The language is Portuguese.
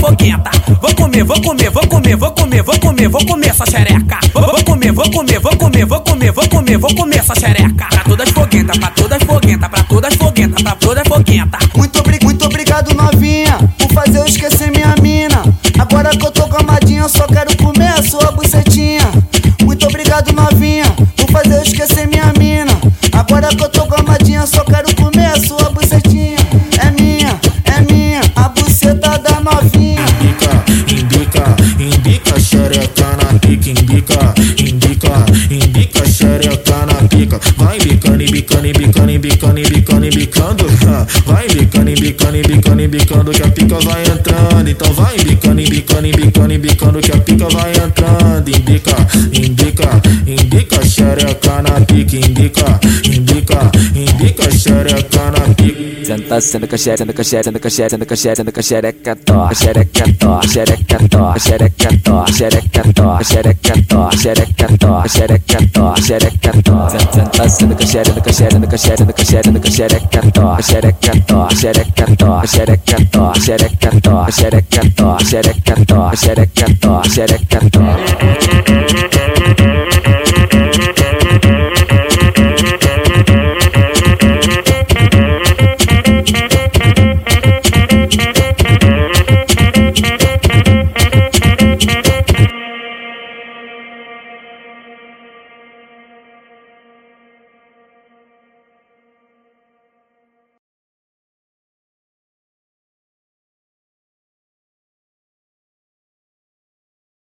foguenta. Vou comer, vou comer, vou comer, vou comer, vou comer, vou comer essa xereca. Vou, vou comer, vou comer, vou comer, vou comer, vou comer, vou comer essa xereca. Pra todas foguenta, pra todas foguenta, pra todas foguenta, pra todas foguenta. Novinha. Indica, indica, indica xereca na pica, indica, indica, indica xereca na pica. Vai bicando, bicando, bicando, bicando, bicando, bicando. Vai bicando, bicando, bicando, bicando que a pica vai entrando. Então vai bicando, bicando, bicando, bicando que a pica vai entrando. Indica, indica, indica xereca na pica, indica, indica, indica xereca na pica. Senta, senta com a xereca, senta com a xereca, senta com a xereca, senta com a xereca, senta com a xereca, tó, xereca, tó, xereca, tó, xereca, tó, xereca, tó, xereca, tó, xereca, tó, xereca, tó, xereca, tó. Senta, senta com a xereca, senta com a xereca, senta com a xereca, senta com a xereca, senta com a xereca, tó, xereca, tó, xereca, tó, xereca, tó, xereca, tó, xereca, tó, xereca, tó, xereca, tó, xereca, tó.